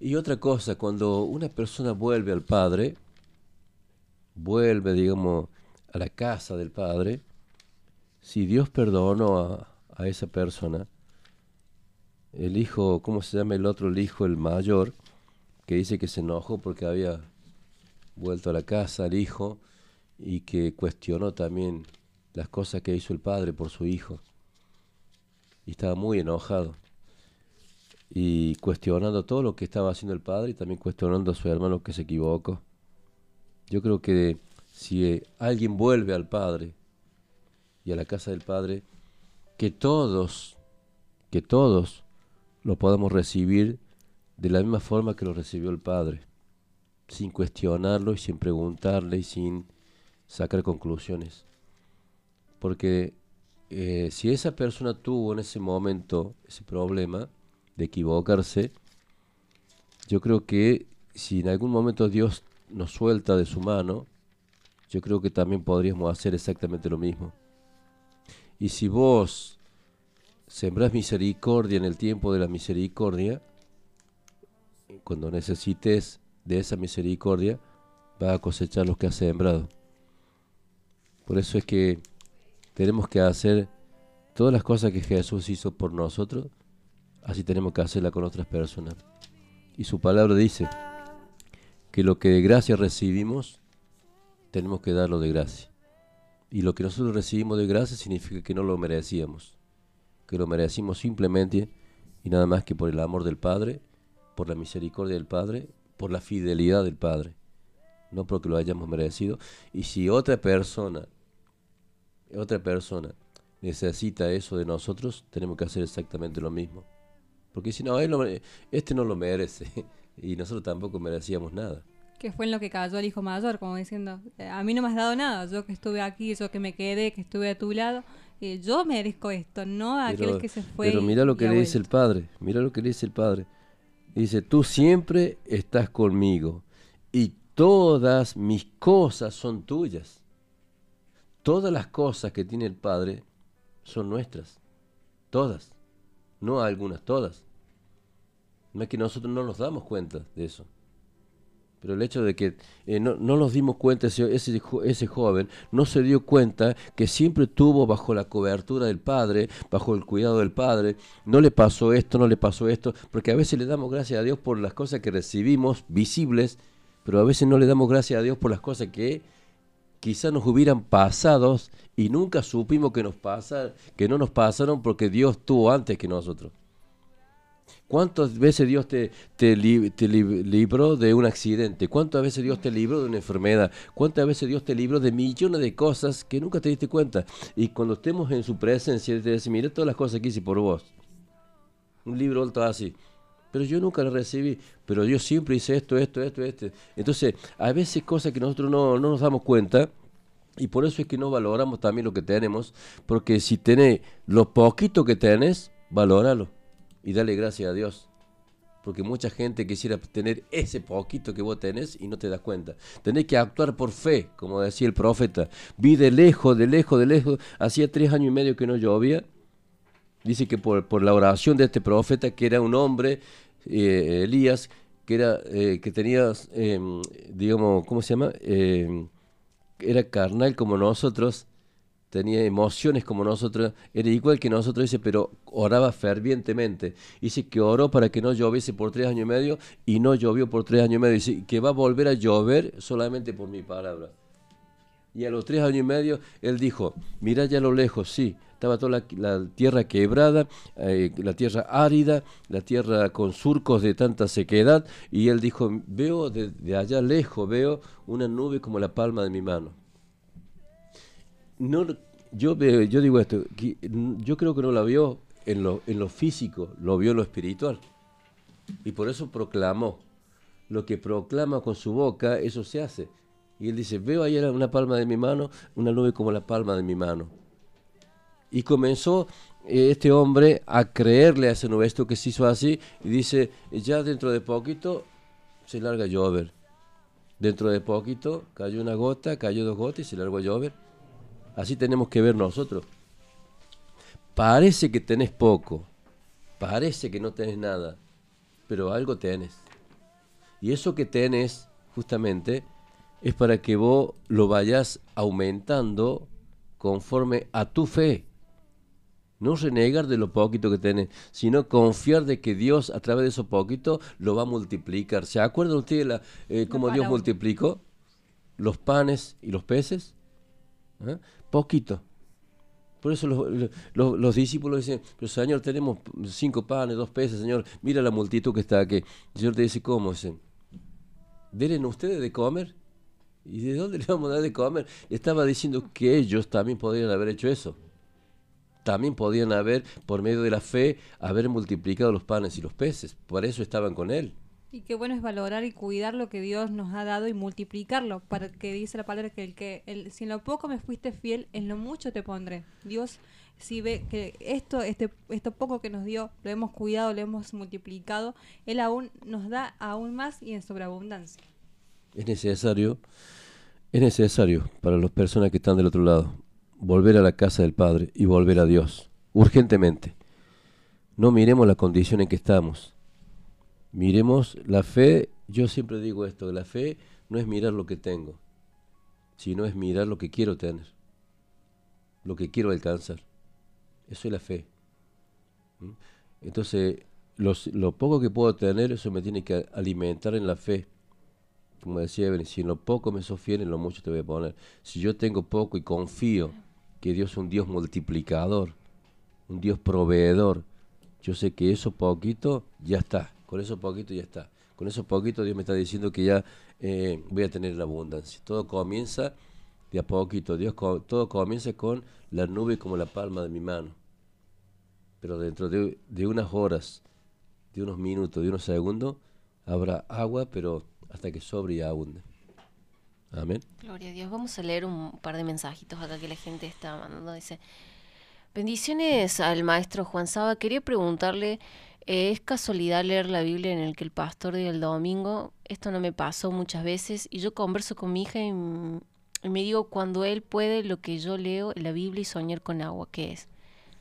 Y otra cosa, cuando una persona vuelve al Padre, vuelve, digamos, a la casa del Padre, si Dios perdonó a, esa persona, el hijo, ¿cómo se llama el otro? El hijo, el mayor, que dice que se enojó porque había vuelto a la casa el hijo y que cuestionó también las cosas que hizo el padre por su hijo. Y estaba muy enojado. Y cuestionando todo lo que estaba haciendo el padre y también cuestionando a su hermano que se equivocó. Yo creo que si alguien vuelve al padre y a la casa del padre, que todos, que todos lo podamos recibir de la misma forma que lo recibió el padre, sin cuestionarlo y sin preguntarle y sin sacar conclusiones. Porque eh, si esa persona tuvo en ese momento ese problema de equivocarse, yo creo que si en algún momento Dios nos suelta de su mano, yo creo que también podríamos hacer exactamente lo mismo. Y si vos sembrás misericordia en el tiempo de la misericordia, cuando necesites de esa misericordia, vas a cosechar lo que has sembrado. Por eso es que tenemos que hacer todas las cosas que Jesús hizo por nosotros, así tenemos que hacerla con otras personas. Y su palabra dice que lo que de gracia recibimos, tenemos que darlo de gracia. Y lo que nosotros recibimos de gracia significa que no lo merecíamos, que lo merecimos simplemente y nada más que por el amor del Padre, por la misericordia del Padre, por la fidelidad del Padre, no porque lo hayamos merecido. Y si otra persona otra persona necesita eso de nosotros, tenemos que hacer exactamente lo mismo. Porque si no, él este no lo merece y nosotros tampoco merecíamos nada. Que fue en lo que cayó el hijo mayor, como diciendo, eh, a mí no me has dado nada, yo que estuve aquí, yo que me quedé, que estuve a tu lado, eh, yo merezco esto, no aquel que se fue. Pero mira lo que le dice el padre, mira lo que le dice el padre. Dice, tú siempre estás conmigo y todas mis cosas son tuyas todas las cosas que tiene el Padre son nuestras. Todas. No algunas, todas. No es que nosotros no nos damos cuenta de eso. Pero el hecho de que eh, no, nos dimos cuenta, ese, ese, ese, joven no se dio cuenta que siempre tuvo bajo la cobertura del Padre, bajo el cuidado del Padre, no le pasó esto, no le pasó esto, porque a veces le damos gracias a Dios por las cosas que recibimos visibles, pero a veces no le damos gracias a Dios por las cosas que quizás nos hubieran pasado y nunca supimos que nos pasa, que no nos pasaron porque Dios tuvo antes que nosotros. ¿Cuántas veces Dios te, te, libró de un accidente? ¿Cuántas veces Dios te libró de una enfermedad? ¿Cuántas veces Dios te libró de millones de cosas que nunca te diste cuenta? Y cuando estemos en su presencia, te dice, mira todas las cosas que hice por vos. Un libro alto así. Pero yo nunca lo recibí. Pero yo siempre hice esto, esto, esto, esto. Entonces, a veces cosas que nosotros no, nos damos cuenta. Y por eso es que no valoramos también lo que tenemos. Porque si tenés lo poquito que tenés, valóralo. Y dale gracias a Dios. Porque mucha gente quisiera tener ese poquito que vos tenés y no te das cuenta. Tenés que actuar por fe, como decía el profeta. Vi de lejos, de lejos, de lejos. Hacía tres años y medio que no llovía Dice que por, la oración de este profeta, que era un hombre, eh, Elías, que, era, eh, que tenía, em, digamos, ¿cómo se llama? Em, era carnal como nosotros, tenía emociones como nosotros, era igual que nosotros, dice, pero oraba fervientemente. Dice que oró para que no lloviese por tres años y medio y no llovió por tres años y medio. Dice que va a volver a llover solamente por mi palabra. Y a los tres años y medio él dijo, mira ya a lo lejos, sí, estaba toda la, tierra quebrada, eh, la tierra árida, la tierra con surcos de tanta sequedad, y él dijo, veo de, allá lejos, veo una nube como la palma de mi mano. No, yo, yo digo esto, yo creo que no la vio en lo, en lo físico, lo vio en lo espiritual. Y por eso proclamó. Lo que proclama con su boca, eso se hace. Y él dice, veo ahí una palma de mi mano, una nube como la palma de mi mano. Y comenzó eh, este hombre a creerle a ese nuestro que se hizo así y dice, ya dentro de poquito se larga a llover. Dentro de poquito cayó una gota, cayó dos gotas y se largó llover. Así tenemos que ver nosotros. Parece que tenés poco, parece que no tenés nada, pero algo tenés. Y eso que tenés, justamente, es para que vos lo vayas aumentando conforme a tu fe. No renegar de lo poquito que tenés, sino confiar de que Dios a través de eso poquito lo va a multiplicar. ¿Se acuerdan ustedes la, eh, cómo Dios multiplicó los panes y los peces? ¿Eh? Poquito. Por eso los, los, discípulos dicen, pero Señor, tenemos cinco panes, dos peces, Señor, mira la multitud que está aquí. El Señor te dice, ¿cómo? Dicen, ¿deben ustedes de comer? ¿Y de dónde le vamos a dar de comer? Estaba diciendo que ellos también podrían haber hecho eso. También podían haber, por medio de la fe, haber multiplicado los panes y los peces. Por eso estaban con él. Y qué bueno es valorar y cuidar lo que Dios nos ha dado y multiplicarlo, para que dice la palabra que el que el, si en lo poco me fuiste fiel, en lo mucho te pondré. Dios si ve que esto este esto poco que nos dio lo hemos cuidado, lo hemos multiplicado, él aún nos da aún más y en sobreabundancia. Es necesario es necesario para las personas que están del otro lado volver a la casa del Padre y volver a Dios urgentemente. No miremos la condición en que estamos Miremos la fe, yo siempre digo esto, la fe no es mirar lo que tengo, sino es mirar lo que quiero tener, lo que quiero alcanzar. Eso es la fe. Entonces, lo poco que puedo tener, eso me tiene que alimentar en la fe. Como decía Evelyn, si lo poco me sofieren, en lo mucho te voy a poner. Si yo tengo poco y confío que Dios es un Dios multiplicador, un Dios proveedor, yo sé que eso poquito ya está con eso poquito ya está. Con eso poquito Dios me está diciendo que ya eh, voy a tener la abundancia. Todo comienza de a poquito. Dios todo comienza con la nube como la palma de mi mano. Pero dentro de, de unas horas, de unos minutos, de unos segundos, habrá agua, pero hasta que sobre y abunde. Amén. Gloria a Dios. Vamos a leer un par de mensajitos acá que la gente está mandando. Dice, bendiciones al maestro Juan Saba. Quería preguntarle es casualidad leer la Biblia en el que el pastor diga el domingo. Esto no me pasó muchas veces y yo converso con mi hija y, me digo cuando él puede lo que yo leo en la Biblia y soñar con agua, ¿qué es?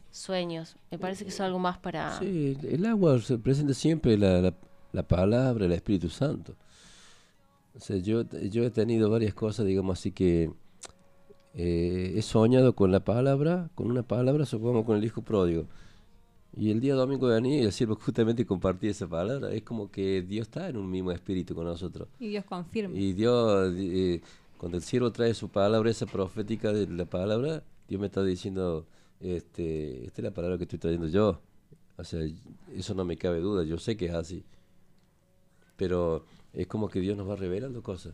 Sueños. Me parece que es algo más para... Sí, el agua se presenta siempre la, la, palabra, el Espíritu Santo. O sea, yo, yo he tenido varias cosas, digamos así que... Eh, he soñado con la palabra, con una palabra, supongo con el hijo pródigo y el día domingo venía y el siervo justamente compartía esa palabra. Es como que Dios está en un mismo espíritu con nosotros. Y Dios confirma. Y Dios, eh, cuando el siervo trae su palabra, esa profética de la palabra, Dios me está diciendo, este, esta es la palabra que estoy trayendo yo. O sea, eso no me cabe duda, yo sé que es así. Pero es como que Dios nos va revelando cosas.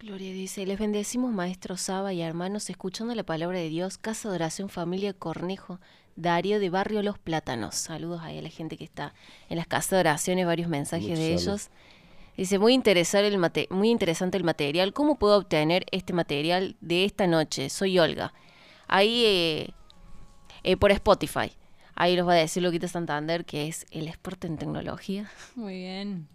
Gloria dice, les bendecimos maestro Saba y hermanos, escuchando la palabra de Dios, Casa de Oración Familia Cornejo, Darío de Barrio Los Plátanos. Saludos ahí a la gente que está en las casas de oraciones, varios mensajes de ellos. Dice, muy, interesante el muy interesante el material. ¿Cómo puedo obtener este material de esta noche? Soy Olga. Ahí eh, eh, por Spotify. Ahí los va a decir Loquita Santander, que es el experto en tecnología. Muy bien.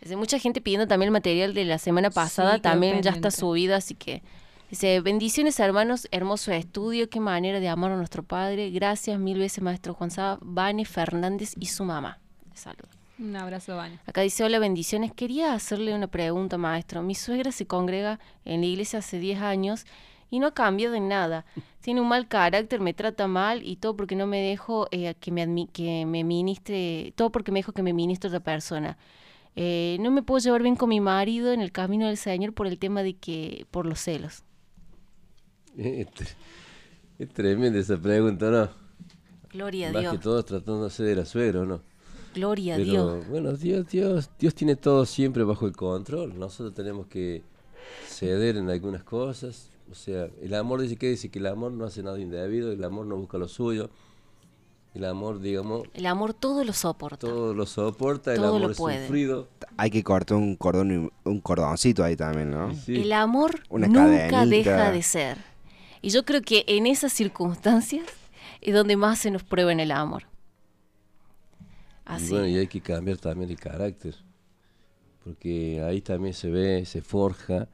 Dice, mucha gente pidiendo también el material de la semana pasada. también ya está subido, así que Dice, bendiciones hermanos, hermoso estudio, qué manera de amar a nuestro Padre. Gracias mil veces, maestro Juan Saba, Vane Fernández y su mamá. Saludos. Un abrazo, Vane. Acá dice, hola, bendiciones. Quería hacerle una pregunta, maestro. Mi suegra se congrega en la iglesia hace 10 años y no ha cambiado en nada. Tiene un mal carácter, me trata mal y todo porque no me dejo eh, que, me que me ministre, todo porque me dejo que me ministre otra persona. Eh, no me puedo llevar bien con mi marido en el camino del Señor por el tema de que, por los celos. Es, tremenda esa pregunta, ¿no? Gloria a Más Dios. que todos tratándose de la suegra, ¿no? Gloria a Dios. Bueno, Dios, Dios, Dios tiene todo siempre bajo el control. Nosotros tenemos que ceder en algunas cosas. O sea, el amor dice que dice que el amor no hace nada indebido, el amor no busca lo suyo. El amor, digamos. El amor todo lo soporta. Todo lo soporta, el amor es sufrido. Hay que cortar un cordón un cordoncito ahí también, ¿no? El amor nunca deja de ser. Y yo creo que en esas circunstancias es donde más se nos prueba en el amor. Así. Y bueno, y hay que cambiar también el carácter, porque ahí también se ve, se forja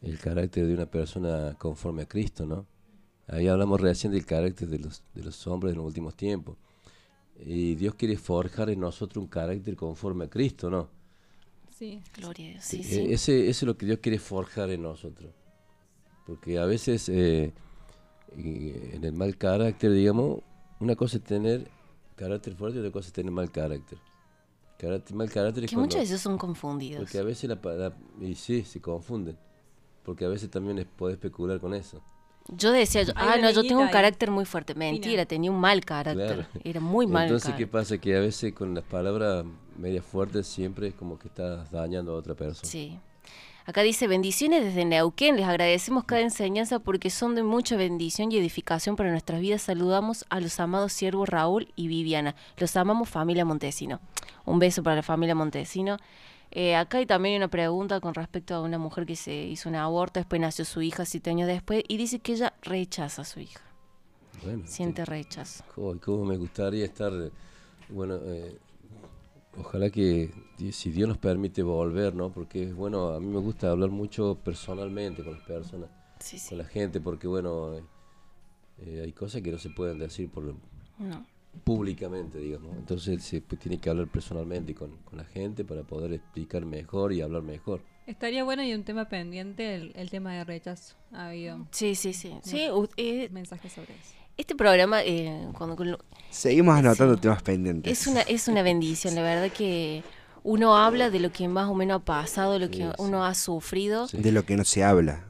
el carácter de una persona conforme a Cristo, ¿no? Ahí hablamos recién del carácter de los, de los hombres en los últimos tiempos. Y Dios quiere forjar en nosotros un carácter conforme a Cristo, ¿no? Sí. Gloria a Dios. Sí, sí. Ese, ese es lo que Dios quiere forjar en nosotros. Porque a veces eh, en el mal carácter, digamos, una cosa es tener carácter fuerte y otra cosa es tener mal carácter. Carácter, mal carácter es Que cuando- muchas veces son confundidos. Porque a veces la, la- y sí, se confunden. Porque a veces también es, podés especular con eso. Yo decía, yo- ah, no, yo tengo un carácter muy fuerte. Mentira, tenía un mal carácter. Claro. Era muy mal Entonces, ¿qué pasa? Que a veces con las palabras medias fuertes siempre es como que estás dañando a otra persona. Sí. Acá dice, bendiciones desde Neuquén. Les agradecemos cada enseñanza porque son de mucha bendición y edificación para nuestras vidas. Saludamos a los amados siervos Raúl y Viviana. Los amamos familia Montesino. Un beso para la familia Montesino. Eh, acá hay también una pregunta con respecto a una mujer que se hizo un aborto, después nació su hija siete años después y dice que ella rechaza a su hija. Bueno, Siente rechazo. Cómo, cómo me gustaría estar, bueno, eh, ojalá que si Dios nos permite volver, ¿no? Porque, bueno, a mí me gusta hablar mucho personalmente con las personas, Sí, sí. con la gente, porque, bueno, eh, eh, hay cosas que no se pueden decir por No. públicamente, digamos. Entonces se pues, tiene que hablar personalmente con, con la gente para poder explicar mejor y hablar mejor. Estaría bueno y un tema pendiente el, el tema de rechazo. Ha habido Sí, sí, sí. sí eh, mensajes sobre eso. Este programa, eh, cuando, cuando- Seguimos anotando Sí. temas pendientes. Es una, es una bendición, la verdad que uno habla de lo que más o menos ha pasado, lo que Sí, sí. uno ha sufrido, Sí. De lo que no se habla.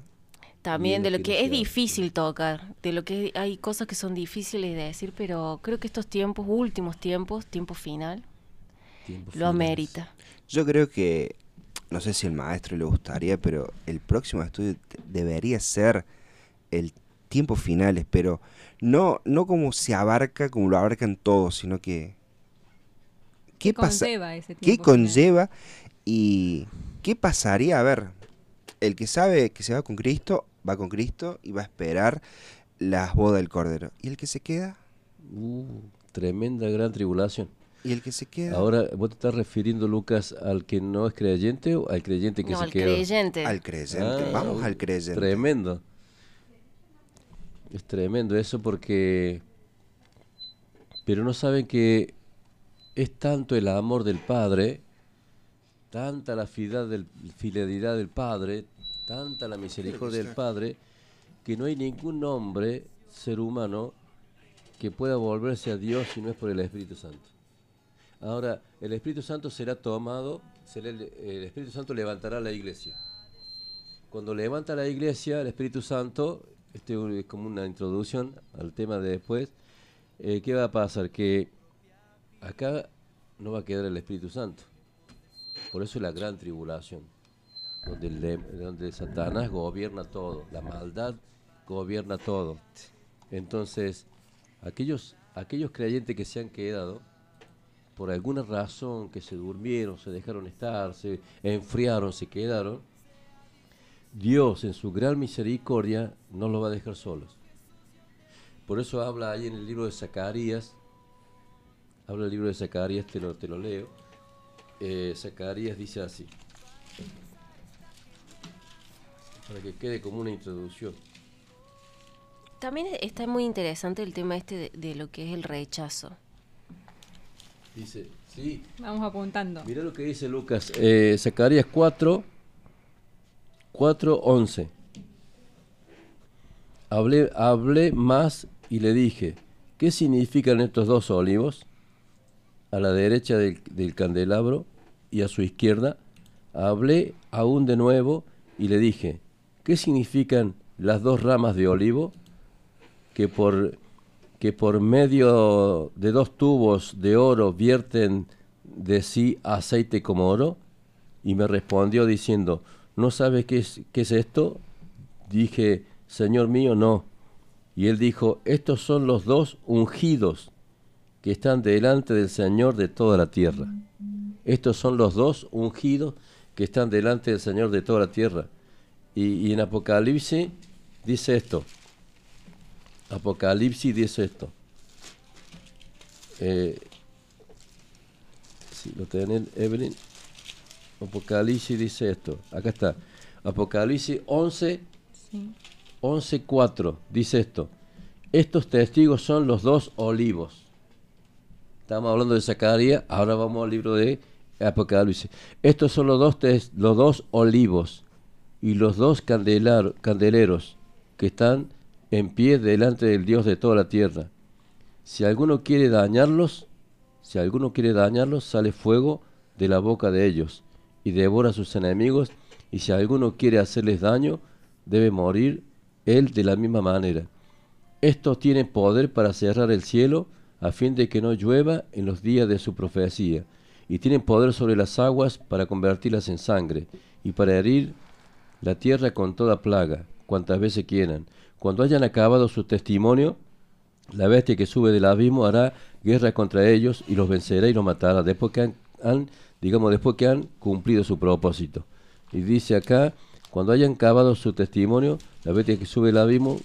también de de lo que que es difícil tocar, de lo que hay cosas que son difíciles de decir, pero creo que estos tiempos, últimos tiempos, tiempo final, lo amerita. Yo creo que, no sé si al maestro le gustaría, pero el próximo estudio debería ser el tiempo finales, pero no, no como se abarca, como lo abarcan todos, sino que... ¿Qué, pasa? conlleva ese ¿Qué final? conlleva y qué pasaría? A ver, el que sabe que se va con Cristo, va con Cristo y va a esperar las bodas del Cordero. ¿Y el que se queda? Uh, tremenda gran tribulación. ¿Y el que se queda? Ahora, ¿vos te estás refiriendo, Lucas, al que no es creyente o al creyente que No, se al queda? creyente. al creyente. Ah, Vamos al creyente. Tremendo. Es tremendo eso porque... Pero no saben que es tanto el amor del Padre, tanta la fidelidad del, fidelidad del Padre, tanta la misericordia del Padre, que no hay ningún hombre, ser humano, que pueda volverse a Dios si no es por el Espíritu Santo. Ahora, el Espíritu Santo será tomado, será el, el Espíritu Santo levantará la iglesia. Cuando levanta la iglesia, el Espíritu Santo, este es como una introducción al tema de después, eh, ¿qué va a pasar? Que acá no va a quedar el Espíritu Santo. Por eso es la gran tribulación, donde, donde Satanás gobierna todo, la maldad gobierna todo. Entonces, aquellos, aquellos creyentes que se han quedado, por alguna razón que se durmieron, se dejaron estar, se enfriaron, se quedaron, Dios en su gran misericordia no los va a dejar solos. Por eso habla ahí en el libro de Zacarías, habla el libro de Zacarías, te lo, te lo leo. Eh, Zacarías dice así, para que quede como una introducción. También está muy interesante el tema este de, de lo que es el rechazo. Dice, sí, Vamos apuntando. Mira lo que dice Lucas, eh, Zacarías 4, 4, 11. Hablé, hablé más y le dije, ¿qué significan estos dos olivos? A la derecha del, del candelabro y a su izquierda. Hablé aún de nuevo y le dije, ¿qué significan las dos ramas de olivo? Que por, que por medio de dos tubos de oro vierten de sí aceite como oro? Y me respondió diciendo, ¿no sabes qué es, esto? Dije, Señor mío, no. Y él dijo, estos son los dos ungidos que están delante del Señor de toda la tierra. Estos son los dos ungidos que están delante del Señor de toda la tierra. Y, y en Apocalipsis dice esto. Apocalipsis dice esto. Eh, si lo tienen, Evelyn. Apocalipsis dice esto. Acá está. Apocalipsis 11, Sí. 11.4 dice esto. Estos testigos son los dos olivos. Estamos hablando de Zacarías, ahora vamos al libro de Apocalipsis. Estos son los dos, tes- los dos olivos y los dos candelar- candeleros que están en pie delante del Dios de toda la tierra. Si alguno quiere dañarlos, si alguno quiere dañarlos, sale fuego de la boca de ellos y devora a sus enemigos, y si alguno quiere hacerles daño, debe morir él de la misma manera. Estos tienen poder para cerrar el cielo a fin de que no llueva en los días de su profecía, y tienen poder sobre las aguas para convertirlas en sangre, y para herir la tierra con toda plaga, cuantas veces quieran. Cuando hayan acabado su testimonio, la bestia que sube del abismo hará guerra contra ellos y los vencerá y los matará después que han, han, digamos después que han cumplido su propósito. Y dice acá, cuando hayan acabado su testimonio, la bestia que sube del abismo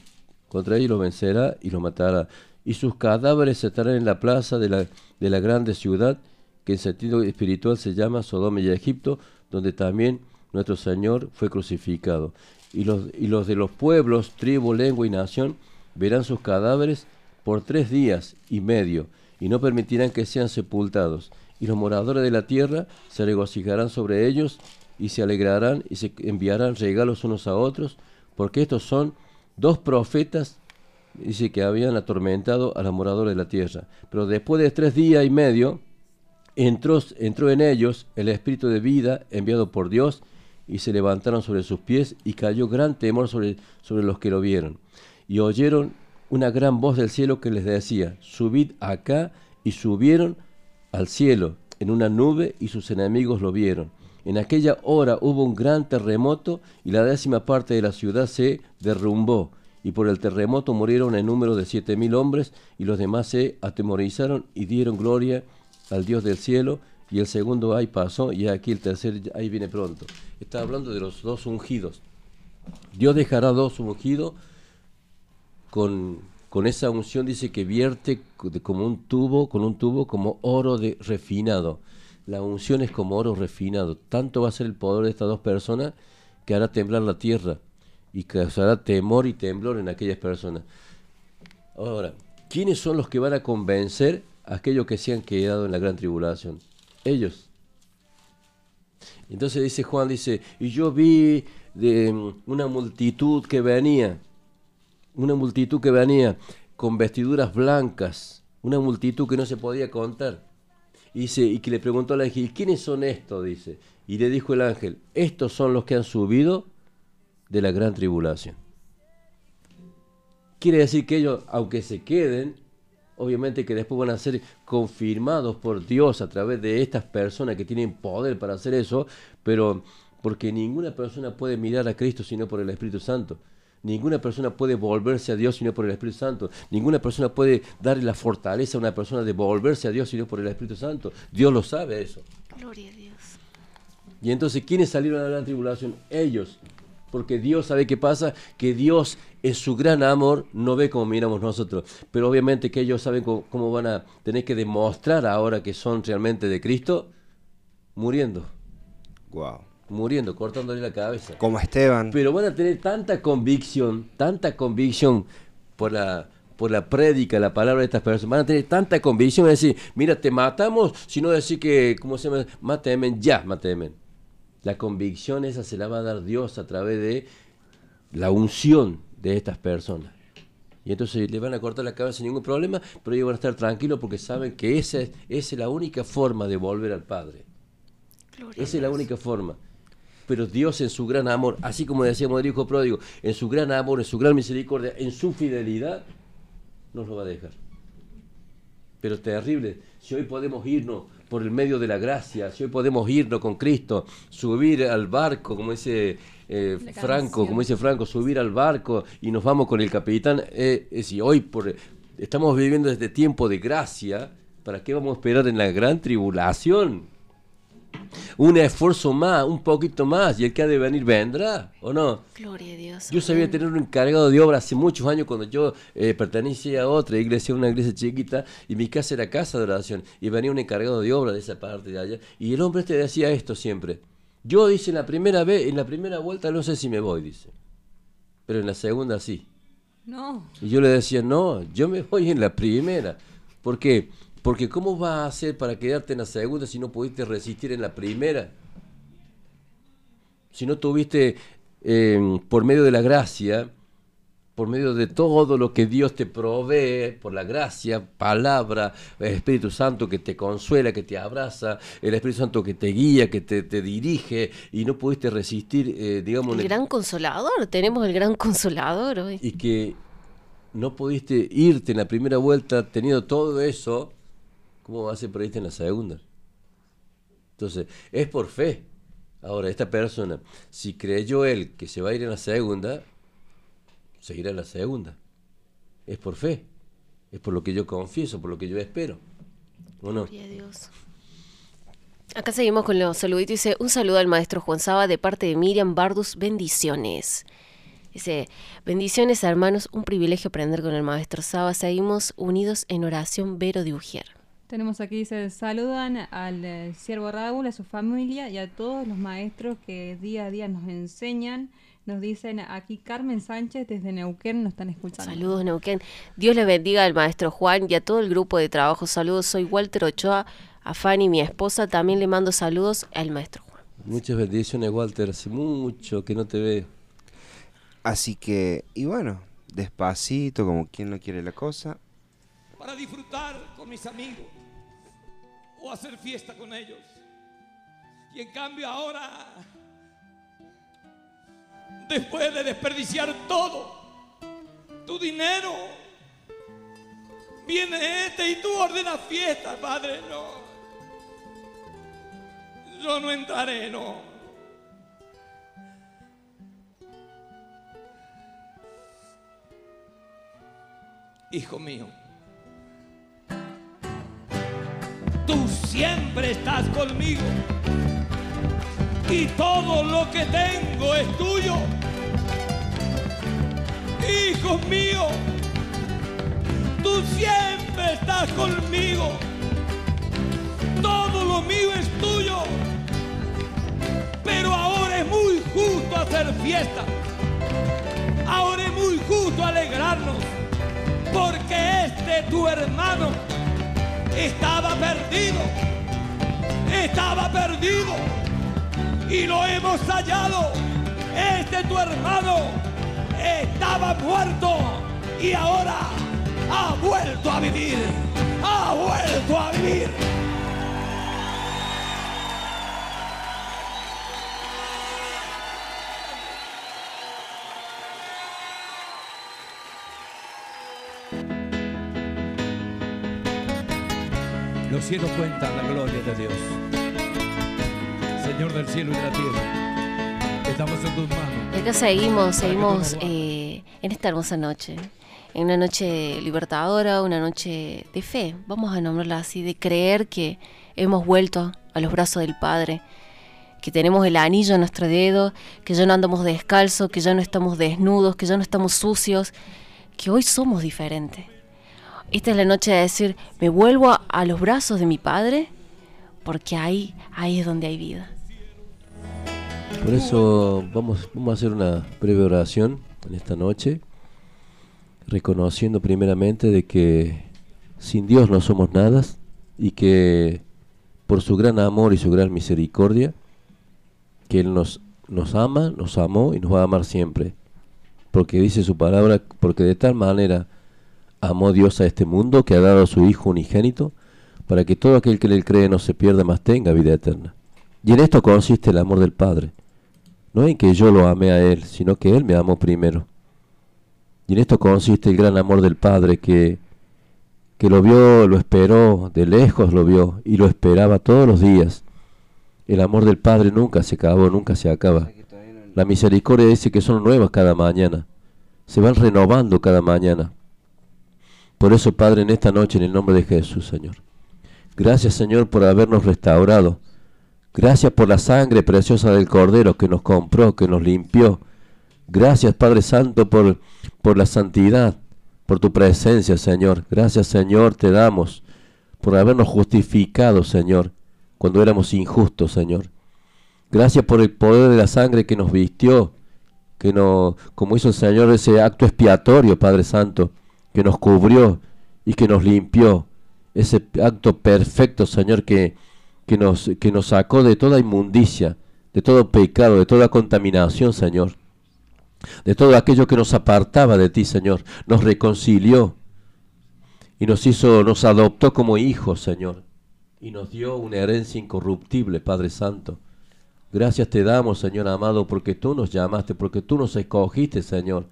contra ellos los vencerá y los matará. Y sus cadáveres estarán en la plaza de la, de la grande ciudad, que en sentido espiritual se llama Sodoma y Egipto, donde también nuestro Señor fue crucificado. Y los, y los de los pueblos, tribu, lengua y nación verán sus cadáveres por tres días y medio, y no permitirán que sean sepultados. Y los moradores de la tierra se regocijarán sobre ellos, y se alegrarán y se enviarán regalos unos a otros, porque estos son dos profetas, dice que habían atormentado a los moradores de la tierra. Pero después de tres días y medio, entró, en ellos el espíritu de vida enviado por Dios, y se levantaron sobre sus pies, y cayó gran temor sobre, sobre los que lo vieron. Y oyeron una gran voz del cielo que les decía, subid acá, y subieron al cielo en una nube, y sus enemigos lo vieron. En aquella hora hubo un gran terremoto, y la décima parte de la ciudad se derrumbó, y por el terremoto murieron en número de siete mil hombres, y los demás se atemorizaron y dieron gloria al Dios del cielo, y el segundo ay pasó, y aquí el tercer ahí viene pronto. Está hablando de los dos ungidos. Dios dejará dos ungidos con, con esa unción, dice que vierte como un tubo, con un tubo como oro refinado. La unción es como oro refinado. Tanto va a ser el poder de estas dos personas que hará temblar la tierra y causará temor y temblor en aquellas personas. Ahora, ¿quiénes son los que van a convencer a aquellos que se han quedado en la gran tribulación? Ellos. Entonces dice Juan, dice, y yo vi de mm, una multitud que venía, una multitud que venía con vestiduras blancas, una multitud que no se podía contar. Y, que le preguntó al ángel, ¿quiénes son estos? Dice. Y le dijo el ángel, estos son los que han subido de la gran tribulación. Quiere decir que ellos, aunque se queden, obviamente que después van a ser confirmados por Dios a través de estas personas que tienen poder para hacer eso, pero porque ninguna persona puede mirar a Cristo sino por el Espíritu Santo. Ninguna persona puede volverse a Dios sino por el Espíritu Santo. Ninguna persona puede darle la fortaleza a una persona de volverse a Dios sino por el Espíritu Santo. Dios lo sabe eso. Gloria a Dios. Y entonces, ¿quiénes salieron a la gran tribulación? Ellos. Porque Dios sabe qué pasa, que Dios en su gran amor no ve como miramos nosotros. Pero obviamente que ellos saben cómo, cómo van a tener que demostrar ahora que son realmente de Cristo, muriendo, Wow. Muriendo, cortándole la cabeza. Como Esteban. Pero van a tener tanta convicción, tanta convicción por la, por la prédica, la palabra de estas personas. Van a tener tanta convicción de decir, mira, te matamos, sino decir que, ¿cómo se llama? Mátemen, ya, mátemen. La convicción esa se la va a dar Dios a través de la unción de estas personas. Y entonces le van a cortar la cabeza sin ningún problema, pero ellos van a estar tranquilos porque saben que esa es, esa es la única forma de volver al Padre. Gloria a Esa es la única forma. Pero Dios en su gran amor, así como decíamos del Hijo Pródigo, en su gran amor, en su gran misericordia, en su fidelidad, nos lo va a dejar. Pero terrible, si hoy podemos irnos por el medio de la gracia, si hoy podemos irnos con Cristo, subir al barco, como dice eh, Franco, como dice Franco, subir al barco y nos vamos con el capitán, eh, es decir, hoy por, estamos viviendo este tiempo de gracia, ¿para qué vamos a esperar en la gran tribulación? Un esfuerzo más, un poquito más, y el que ha de venir vendrá, ¿o no? Gloria a Dios. Yo sabía tener un encargado de obra hace muchos años cuando yo eh, pertenecía a otra iglesia, una iglesia chiquita, y mi casa era casa de oración, y venía un encargado de obra de esa parte de allá, y el hombre este decía esto siempre. Yo dice en la primera vez, en la primera vuelta no sé si me voy, dice, pero en la segunda sí. No. Y yo le decía, no, yo me voy en la primera. ¿Por qué? Porque ¿cómo vas a hacer para quedarte en la segunda si no pudiste resistir en la primera? Si no tuviste eh, por medio de la gracia, por medio de todo lo que Dios te provee, por la gracia, palabra, el Espíritu Santo que te consuela, que te abraza, el Espíritu Santo que te guía, que te, dirige, y no pudiste resistir, eh, digamos... El gran consolador, tenemos el gran consolador hoy. Y que no pudiste irte en la primera vuelta teniendo todo eso, ¿cómo vas a ser irte en la segunda? Entonces, es por fe. Ahora, esta persona, si creyó él que se va a ir en la segunda, seguirá en la segunda. Es por fe. Es por lo que yo confieso, por lo que yo espero. ¿O no? Dios. Acá seguimos con los saluditos. Dice, un saludo al maestro Juan Saba de parte de Miriam Bardus. Bendiciones. Dice, bendiciones hermanos, un privilegio aprender con el maestro Saba. Seguimos unidos en oración Vero de Ujier. Tenemos aquí, dice, saludan al eh, siervo Raúl, a su familia y a todos los maestros que día a día nos enseñan nos dicen aquí Carmen Sánchez desde Neuquén, nos están escuchando. Saludos Neuquén. Dios le bendiga al maestro Juan y a todo el grupo de trabajo. Saludos, soy Walter Ochoa, a Fanny, mi esposa. También le mando saludos al maestro Juan. Muchas bendiciones Walter, hace mucho que no te veo. Así que, y bueno, despacito, como quien no quiere la cosa. Para disfrutar con mis amigos o hacer fiesta con ellos. Y en cambio ahora después de desperdiciar todo tu dinero. Viene este y tú ordenas fiesta, Padre. No. Yo no entraré, no. Hijo mío, tú siempre estás conmigo y todo lo que tengo es tuyo. Hijo mío, tú siempre estás conmigo. Todo lo mío es tuyo. Pero ahora es muy justo hacer fiesta. Ahora es muy justo alegrarnos. Porque este tu hermano estaba perdido. Estaba perdido y lo hemos hallado. Este tu hermano estaba muerto y ahora ha vuelto a vivir. Ha vuelto a vivir. Los cielos cuentan la gloria de Dios. Señor del cielo y de la tierra. Estamos en tus manos. Acá seguimos, seguimos eh, en esta hermosa noche. En una noche libertadora, una noche de fe, vamos a nombrarla así, de creer que hemos vuelto a los brazos del Padre, que tenemos el anillo en nuestro dedo, que ya no andamos descalzos, que ya no estamos desnudos, que ya no estamos sucios, que hoy somos diferentes. Esta es la noche de decir, me vuelvo a, los brazos de mi Padre, porque ahí, ahí es donde hay vida. Por eso vamos, vamos a hacer una breve oración en esta noche, reconociendo primeramente de que sin Dios no somos nada y que por su gran amor y su gran misericordia, que Él nos, nos ama, nos amó y nos va a amar siempre. Porque dice su palabra, porque de tal manera amó Dios a este mundo que ha dado a su Hijo unigénito, para que todo aquel que le cree no se pierda, más tenga vida eterna. Y en esto consiste el amor del Padre no en que yo lo amé a Él, sino que Él me amó primero. Y en esto consiste el gran amor del Padre que, que lo vio, lo esperó, de lejos lo vio y lo esperaba todos los días. El amor del Padre nunca se acabó, nunca se acaba. La misericordia dice que son nuevas cada mañana, se van renovando cada mañana. Por eso, Padre, en esta noche, en el nombre de Jesús, Señor. Gracias, Señor, por habernos restaurado Gracias por la sangre preciosa del Cordero que nos compró, que nos limpió. Gracias, Padre Santo, por, por la santidad, por tu presencia, Señor. Gracias, Señor, te damos por habernos justificado, Señor, cuando éramos injustos, Señor. Gracias por el poder de la sangre que nos vistió, que nos, como hizo el Señor ese acto expiatorio, Padre Santo, que nos cubrió y que nos limpió ese acto perfecto, Señor, que, que, nos, que nos sacó de toda inmundicia, de todo pecado, de toda contaminación, Señor. De todo aquello que nos apartaba de ti, Señor. Nos reconcilió y nos hizo, nos adoptó como hijos, Señor. Y nos dio una herencia incorruptible, Padre Santo. Gracias te damos, Señor amado, porque tú nos llamaste, porque tú nos escogiste, Señor.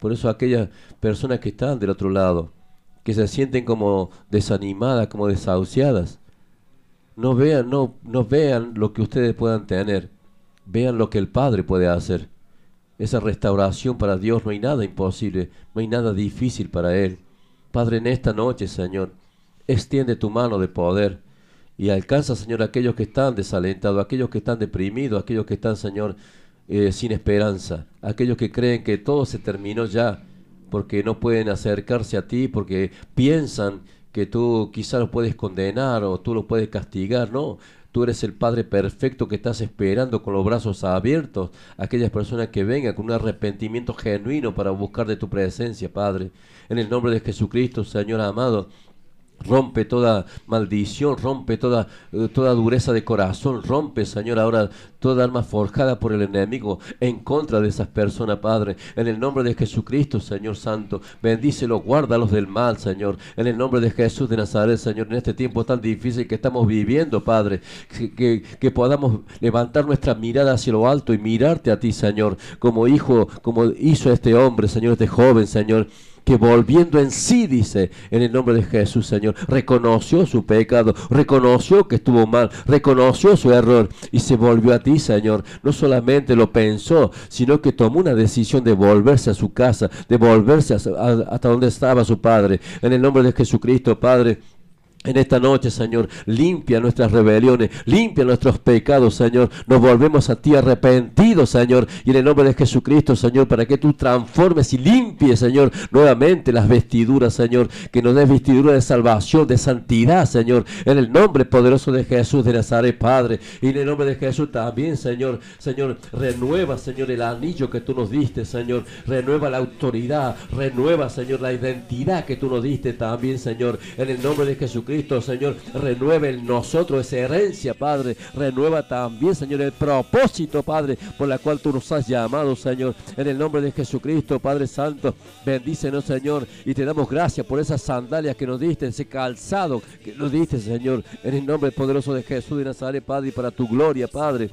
Por eso aquellas personas que están del otro lado, que se sienten como desanimadas, como desahuciadas, no vean, no, no vean lo que ustedes puedan tener, vean lo que el Padre puede hacer. Esa restauración para Dios no hay nada imposible, no hay nada difícil para Él. Padre, en esta noche, Señor, extiende tu mano de poder y alcanza, Señor, aquellos que están desalentados, aquellos que están deprimidos, aquellos que están, Señor, eh, sin esperanza, aquellos que creen que todo se terminó ya, porque no pueden acercarse a ti, porque piensan que tú quizás los puedes condenar o tú los puedes castigar, no. Tú eres el Padre perfecto que estás esperando con los brazos abiertos aquellas personas que vengan con un arrepentimiento genuino para buscar de tu presencia, Padre. En el nombre de Jesucristo, Señor amado, Rompe toda maldición, rompe toda, eh, toda dureza de corazón, rompe, Señor, ahora toda alma forjada por el enemigo en contra de esas personas, Padre. En el nombre de Jesucristo, Señor Santo, bendícelo, guárdalos del mal, Señor. En el nombre de Jesús de Nazaret, Señor, en este tiempo tan difícil que estamos viviendo, Padre, que, que podamos levantar nuestra mirada hacia lo alto y mirarte a ti, Señor, como hijo, como hizo este hombre, Señor, este joven, Señor que volviendo en sí, dice, en el nombre de Jesús, Señor, reconoció su pecado, reconoció que estuvo mal, reconoció su error y se volvió a ti, Señor. No solamente lo pensó, sino que tomó una decisión de volverse a su casa, de volverse hasta donde estaba su Padre. En el nombre de Jesucristo, Padre. En esta noche, Señor, limpia nuestras rebeliones, limpia nuestros pecados, Señor. Nos volvemos a ti arrepentidos, Señor. Y en el nombre de Jesucristo, Señor, para que tú transformes y limpies, Señor, nuevamente las vestiduras, Señor. Que nos des vestidura de salvación, de santidad, Señor. En el nombre poderoso de Jesús de Nazaret, Padre. Y en el nombre de Jesús también, Señor. Señor, renueva, Señor, el anillo que tú nos diste, Señor. Renueva la autoridad. Renueva, Señor, la identidad que tú nos diste también, Señor. En el nombre de Jesucristo. Cristo, Señor, renueve en nosotros esa herencia, Padre. Renueva también, Señor, el propósito, Padre, por la cual tú nos has llamado, Señor. En el nombre de Jesucristo, Padre Santo, bendícenos, Señor, y te damos gracias por esas sandalias que nos diste, ese calzado que nos diste, Señor. En el nombre poderoso de Jesús de Nazaret, Padre, y para tu gloria, Padre.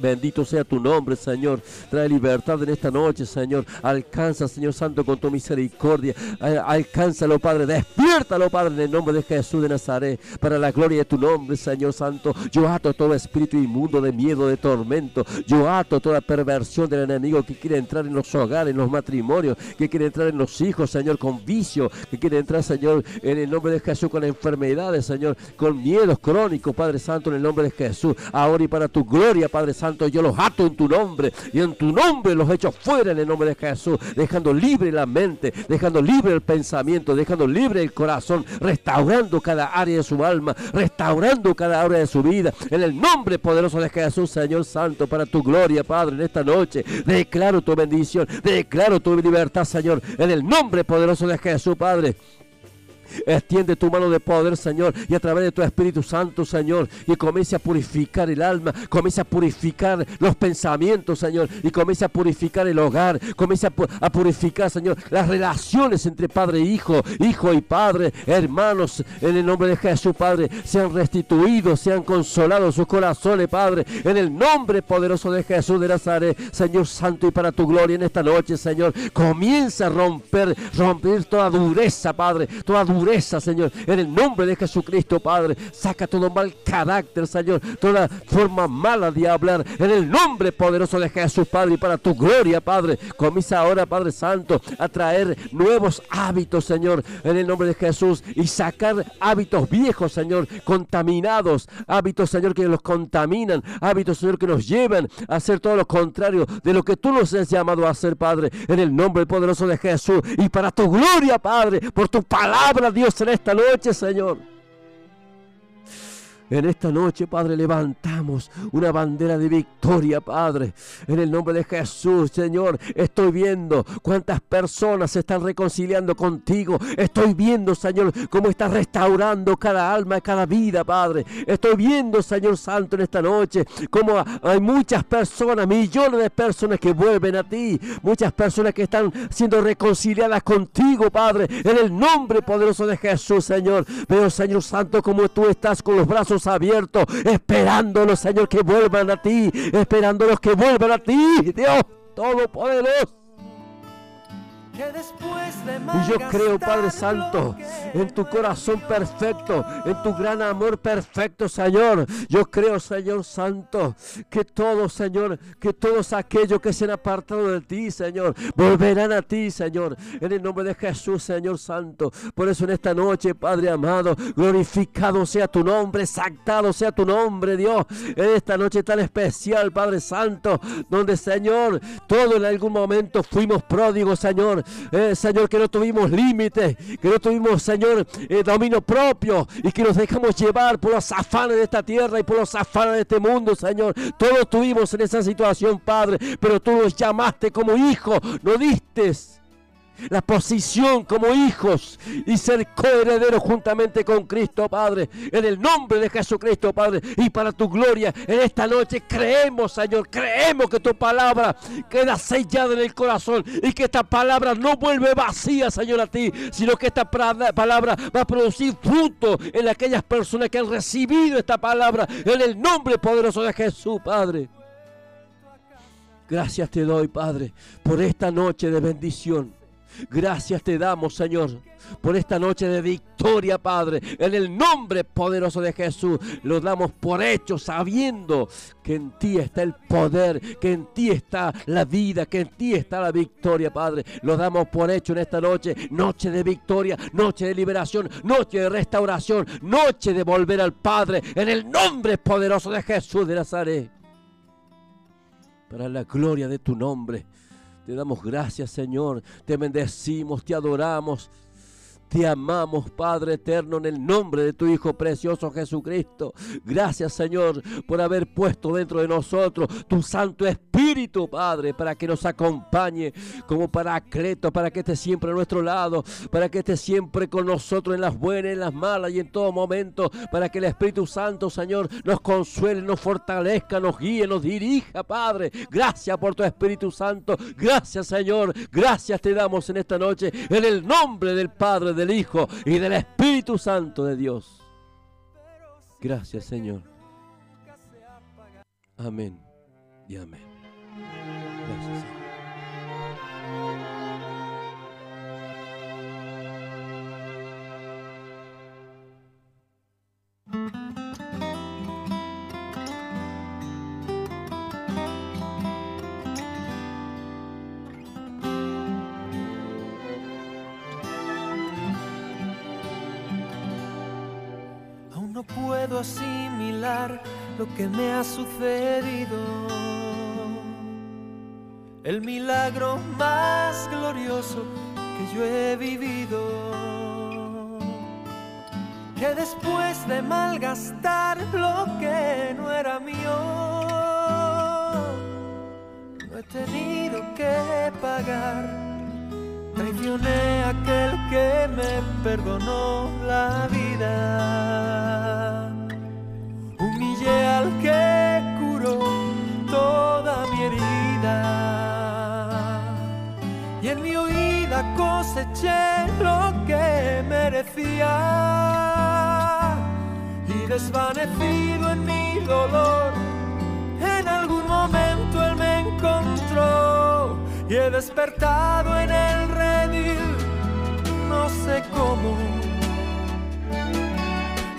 Bendito sea tu nombre, Señor. Trae libertad en esta noche, Señor. Alcanza, Señor Santo, con tu misericordia. Alcánzalo, Padre. Despiértalo, Padre, en el nombre de Jesús de Nazaret. Para la gloria de tu nombre, Señor Santo. Yo ato todo espíritu inmundo de miedo, de tormento. Yo ato toda perversión del enemigo que quiere entrar en los hogares, en los matrimonios, que quiere entrar en los hijos, Señor, con vicio. Que quiere entrar, Señor, en el nombre de Jesús, con enfermedades, Señor, con miedos crónicos, Padre Santo, en el nombre de Jesús. Ahora y para tu gloria, Padre Santo Santo, yo los ato en tu nombre y en tu nombre los echo fuera en el nombre de Jesús, dejando libre la mente, dejando libre el pensamiento, dejando libre el corazón, restaurando cada área de su alma, restaurando cada área de su vida, en el nombre poderoso de Jesús, Señor Santo, para tu gloria, Padre, en esta noche. Declaro tu bendición, declaro tu libertad, Señor, en el nombre poderoso de Jesús, Padre. Extiende tu mano de poder, Señor, y a través de tu Espíritu Santo, Señor, y comience a purificar el alma, comience a purificar los pensamientos, Señor, y comience a purificar el hogar, comience a, purificar, Señor, las relaciones entre Padre e Hijo, Hijo y Padre, hermanos, en el nombre de Jesús, Padre, sean restituidos, sean consolados sus corazones, Padre, en el nombre poderoso de Jesús de Nazaret, Señor Santo, y para tu gloria en esta noche, Señor, comienza a romper, romper toda dureza, Padre, toda dureza Señor. En el nombre de Jesucristo, Padre, saca todo mal carácter, Señor, toda forma mala de hablar. En el nombre poderoso de Jesús, Padre, y para tu gloria, Padre. Comienza ahora, Padre Santo, a traer nuevos hábitos, Señor, en el nombre de Jesús. Y sacar hábitos viejos, Señor, contaminados. Hábitos, Señor, que los contaminan. Hábitos, Señor, que nos llevan a hacer todo lo contrario de lo que tú nos has llamado a hacer, Padre. En el nombre poderoso de Jesús. Y para tu gloria, Padre, por tu palabra Dios en esta noche, Señor. En esta noche, Padre, levantamos una bandera de victoria, Padre. En el nombre de Jesús, Señor, estoy viendo cuántas personas se están reconciliando contigo. Estoy viendo, Señor, cómo estás restaurando cada alma, cada vida, Padre. Estoy viendo, Señor Santo, en esta noche, cómo hay muchas personas, millones de personas que vuelven a ti. Muchas personas que están siendo reconciliadas contigo, Padre. En el nombre poderoso de Jesús, Señor. Pero, Señor Santo, como tú estás con los brazos abiertos, esperándolos, Señor, que vuelvan a ti, esperándolos que vuelvan a ti, Dios Todopoderoso. Y yo creo, Padre Santo, en tu corazón perfecto, en tu gran amor perfecto, Señor. Yo creo, Señor Santo, que todos, Señor, que todos aquellos que se han apartado de ti, Señor, volverán a ti, Señor. En el nombre de Jesús, Señor Santo. Por eso en esta noche, Padre amado, glorificado sea tu nombre, exaltado sea tu nombre, Dios. En esta noche tan especial, Padre Santo, donde, Señor, todos en algún momento fuimos pródigos, Señor. Eh, Señor, que no tuvimos límites, que no tuvimos, Señor, eh, dominio propio y que nos dejamos llevar por los afanes de esta tierra y por los afanes de este mundo, Señor. Todos tuvimos en esa situación, Padre, pero tú nos llamaste como hijos, no diste la posición como hijos y ser coherederos juntamente con Cristo, Padre. En el nombre de Jesucristo, Padre, y para tu gloria, en esta noche creemos, Señor, creemos que tu palabra queda sellada en el corazón y que esta palabra no vuelve vacía, Señor, a ti, sino que esta palabra va a producir fruto en aquellas personas que han recibido esta palabra en el nombre poderoso de Jesús, Padre. Gracias te doy, Padre, por esta noche de bendición. Gracias te damos, Señor, por esta noche de victoria, Padre. En el nombre poderoso de Jesús, lo damos por hecho, sabiendo que en ti está el poder, que en ti está la vida, que en ti está la victoria, Padre. Lo damos por hecho en esta noche, noche de victoria, noche de liberación, noche de restauración, noche de volver al Padre, en el nombre poderoso de Jesús de Nazaret. Para la gloria de tu nombre. Te damos gracias, Señor. Te bendecimos, te adoramos. Te amamos, Padre eterno, en el nombre de tu Hijo precioso Jesucristo. Gracias, Señor, por haber puesto dentro de nosotros tu Santo Espíritu, Padre, para que nos acompañe como paracleto, para que esté siempre a nuestro lado, para que esté siempre con nosotros en las buenas, en las malas y en todo momento, para que el Espíritu Santo, Señor, nos consuele, nos fortalezca, nos guíe, nos dirija, Padre. Gracias por tu Espíritu Santo. Gracias, Señor. Gracias te damos en esta noche, en el nombre del Padre del Hijo y del Espíritu Santo de Dios. Gracias Señor. Amén y amén. Puedo asimilar lo que me ha sucedido. El milagro más glorioso que yo he vivido. Que después de malgastar lo que no era mío, no he tenido que pagar. Traicioné a aquel que me perdonó la vida al que curó toda mi herida. Y en mi oída coseché lo que merecía. Y desvanecido en mi dolor, en algún momento él me encontró. Y he despertado en el redil, no sé cómo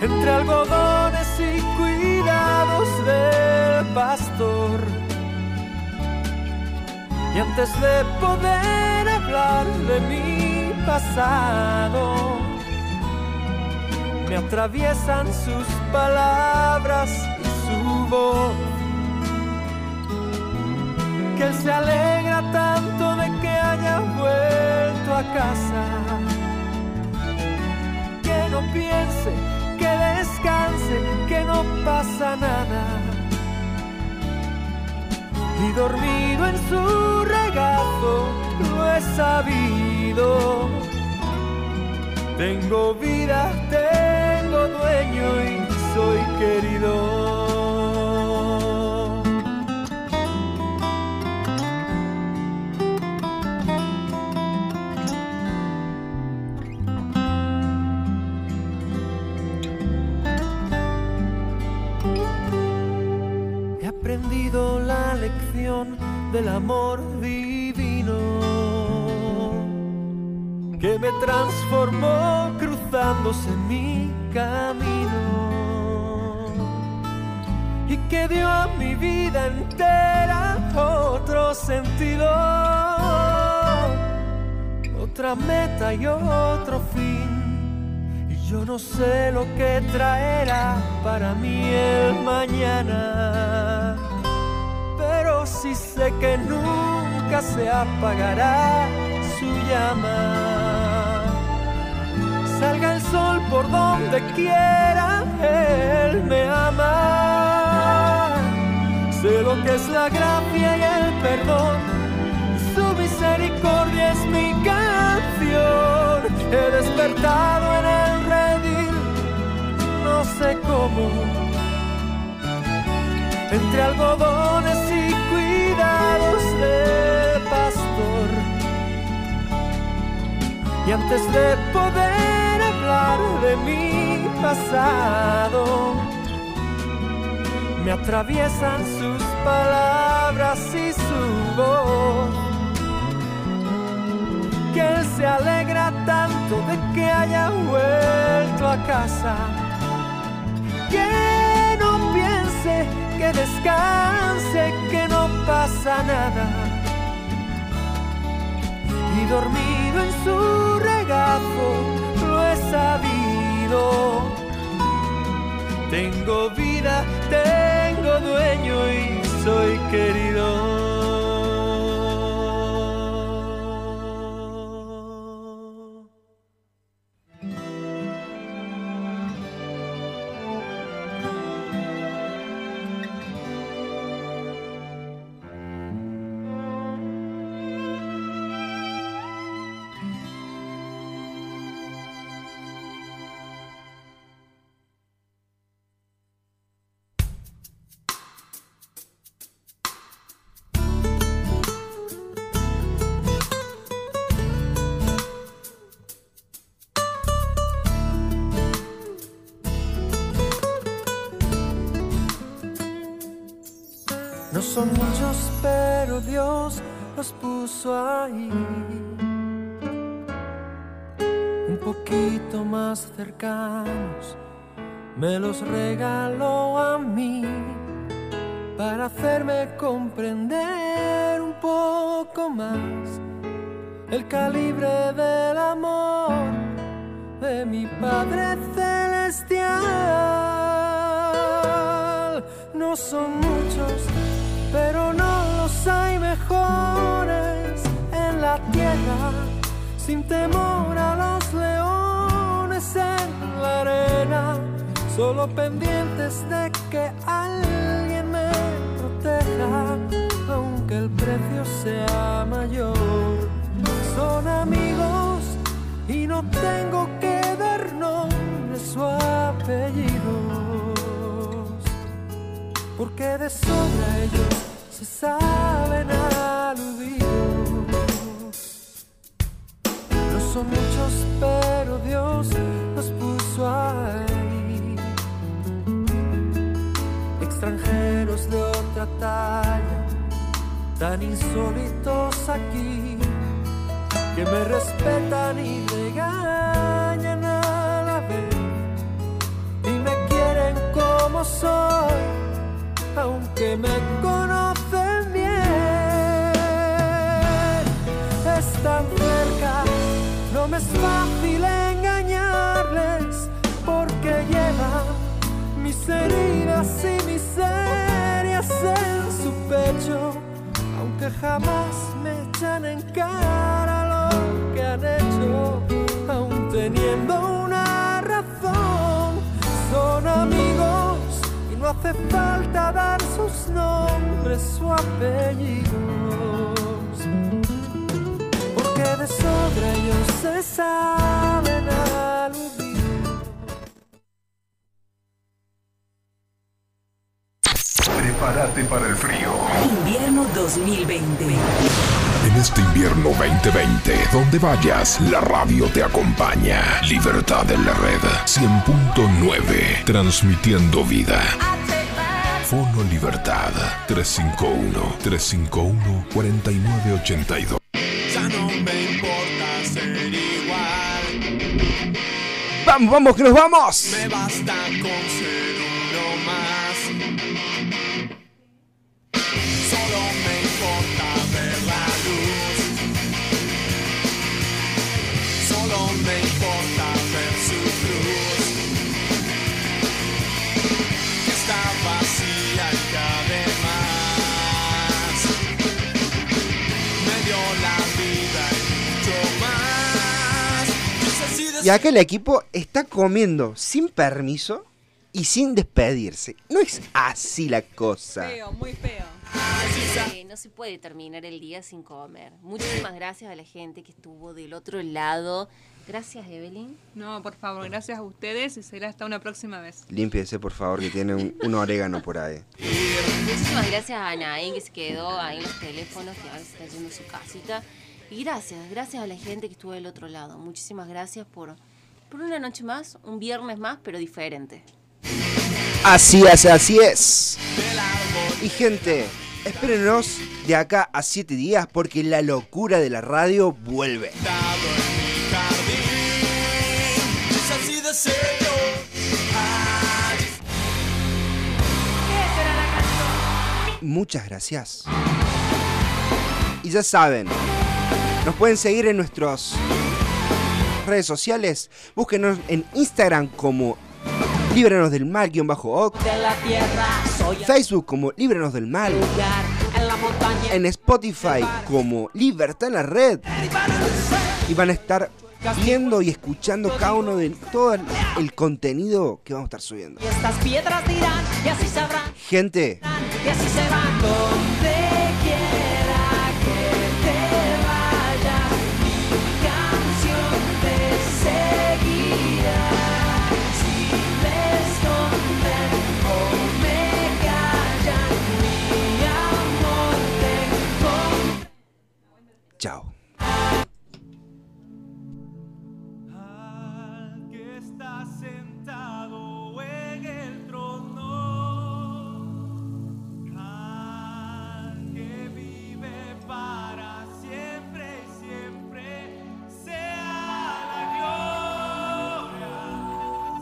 entre algodones y cuidados del pastor. Y antes de poder hablar de mi pasado, me atraviesan sus palabras y su voz. Que él se alegra tanto de que haya vuelto a casa. Que no piense no pasa nada. Y dormido en su regazo lo he sabido. Tengo vida, tengo dueño y soy querido. Del amor divino que me transformó cruzándose en mi camino y que dio a mi vida entera otro sentido, otra meta y otro fin. Y yo no sé lo que traerá para mí el mañana sí sé que nunca se apagará su llama. Salga el sol por donde quiera, Él me ama. Sé lo que es la gracia y el perdón, su misericordia es mi canción. He despertado en el redil, no sé cómo entre algodones y de pastor. Y antes de poder hablar de mi pasado, me atraviesan sus palabras y su voz. Que él se alegra tanto de que haya vuelto a casa. Que no piense que descanse, que pasa nada. Y dormido en su regazo, lo he sabido. Tengo vida, tengo dueño y soy querido. Son muchos, pero Dios los puso ahí. Un poquito más cercanos, me los regaló a mí para hacerme comprender un poco más el calibre del amor de mi Padre Celestial. No son muchos, pero no los hay mejores en la tierra, sin temor a los leones en la arena, solo pendientes de que alguien me proteja, aunque el precio sea mayor. Son amigos y no tengo que dar nombres o apellidos porque de sobra ellos se saben aludidos. No son muchos, pero Dios los puso ahí. Extranjeros de otra talla, tan insólitos aquí, que me respetan y regañan a la vez. Y me quieren como soy aunque me conocen bien. Están cerca, no me es fácil engañarles, porque llevan mis heridas y miserias en su pecho, aunque jamás me echan en cara lo que han hecho, aún teniendo hace falta dar sus nombres o apellidos, porque de sobra ellos se saben aludir. Prepárate para el frío. Invierno 2020. En este invierno 2020, donde vayas, la radio te acompaña. Libertad en la red 100.9, transmitiendo vida. Fono Libertad 351-351-4982. Ya no me importa ser igual. ¡Vamos, vamos, que nos vamos! Me basta con ser uno más. Y acá el equipo está comiendo sin permiso y sin despedirse. No es así la cosa. Feo, muy feo. Eh, no se puede terminar el día sin comer. Muchísimas gracias a la gente que estuvo del otro lado. Gracias, Evelyn. No, por favor, gracias a ustedes y será hasta una próxima vez. Límpiese, por favor, que tiene un, un orégano por ahí. Muchísimas gracias a Anaí que se quedó ahí en los teléfonos, que ahora se está yendo a su casita. Y gracias, gracias a la gente que estuvo del otro lado. Muchísimas gracias por, por una noche más, un viernes más, pero diferente. Así es, así es. Y gente, espérenos de acá a 7 días porque la locura de la radio vuelve. Muchas gracias. Y ya saben, nos pueden seguir en nuestras redes sociales. Búsquenos en Instagram como Líbranos del Mal, guion bajo. Facebook como Líbranos del Mal. En Spotify como Libertad en la Red. Y van a estar viendo y escuchando cada uno de todo el, el contenido que vamos a estar subiendo. Gente, chao.